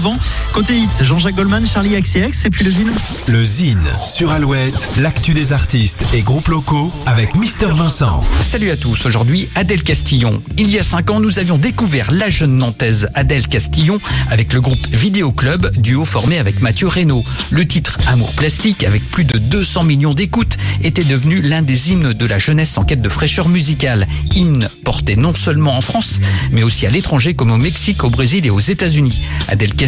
Avant, côté hit, Jean-Jacques Goldman, Charlie XCX et puis le Zine. Le Zine sur Alouette, l'actu des artistes et groupes locaux avec Mister Vincent. Salut à tous, aujourd'hui Adèle Castillon. Il y a 5 ans, nous avions découvert la jeune nantaise Adèle Castillon avec le groupe Vidéo Club, duo formé avec Mathieu Reynaud. Le titre Amour plastique, avec plus de 200 millions d'écoutes, était devenu l'un des hymnes de la jeunesse en quête de fraîcheur musicale. Hymne porté non seulement en France, mais aussi à l'étranger comme au Mexique, au Brésil et aux États-Unis. Adèle Castillon,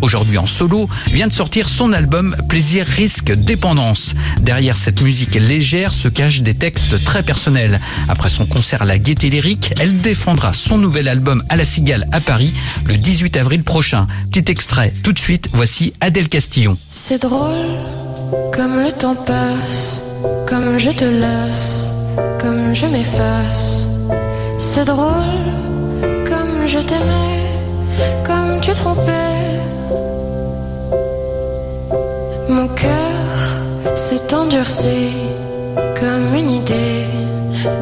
aujourd'hui en solo, vient de sortir son album Plaisir, risque, dépendance. Derrière cette musique légère se cachent des textes très personnels. Après son concert à la Gaieté Lyrique, elle défendra son nouvel album à la Cigale à Paris le 18 avril prochain. Petit extrait, tout de suite, voici Adèle Castillon. C'est drôle, comme le temps passe, comme je te lasse, comme je m'efface. C'est drôle, comme je t'aimais, comme tu trompais. Mon cœur s'est endurci comme une idée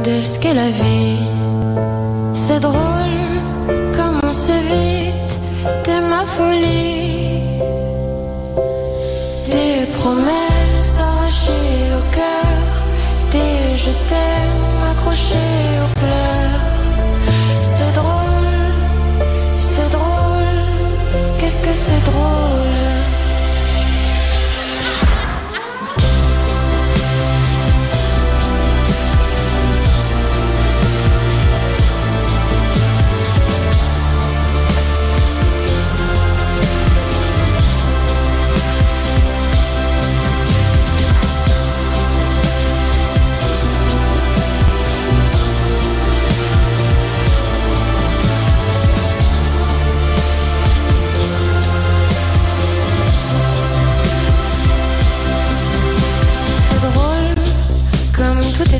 de ce qu'est la vie. C'est drôle, comme on s'évite de ma folie. Des promesses arrachées au cœur, des je t'aime accrochés aux pleurs.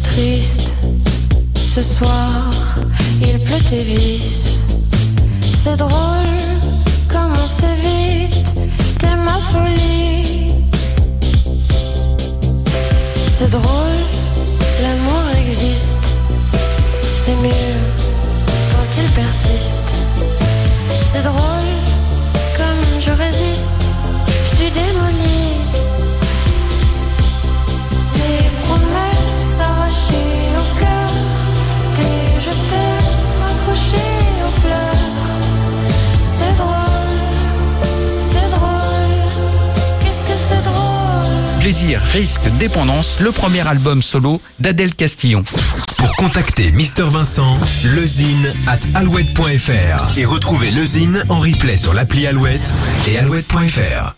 Triste. Ce soir, il pleut visse. C'est drôle, comme on s'évite de ma folie. C'est drôle, l'amour existe. C'est mieux quand il persiste. C'est drôle, Plaisir, risque, dépendance, le premier album solo d'Adèle Castillon. Pour contacter Mister Vincent, lezine at alouette.fr et retrouver lezine en replay sur l'appli Alouette et alouette.fr.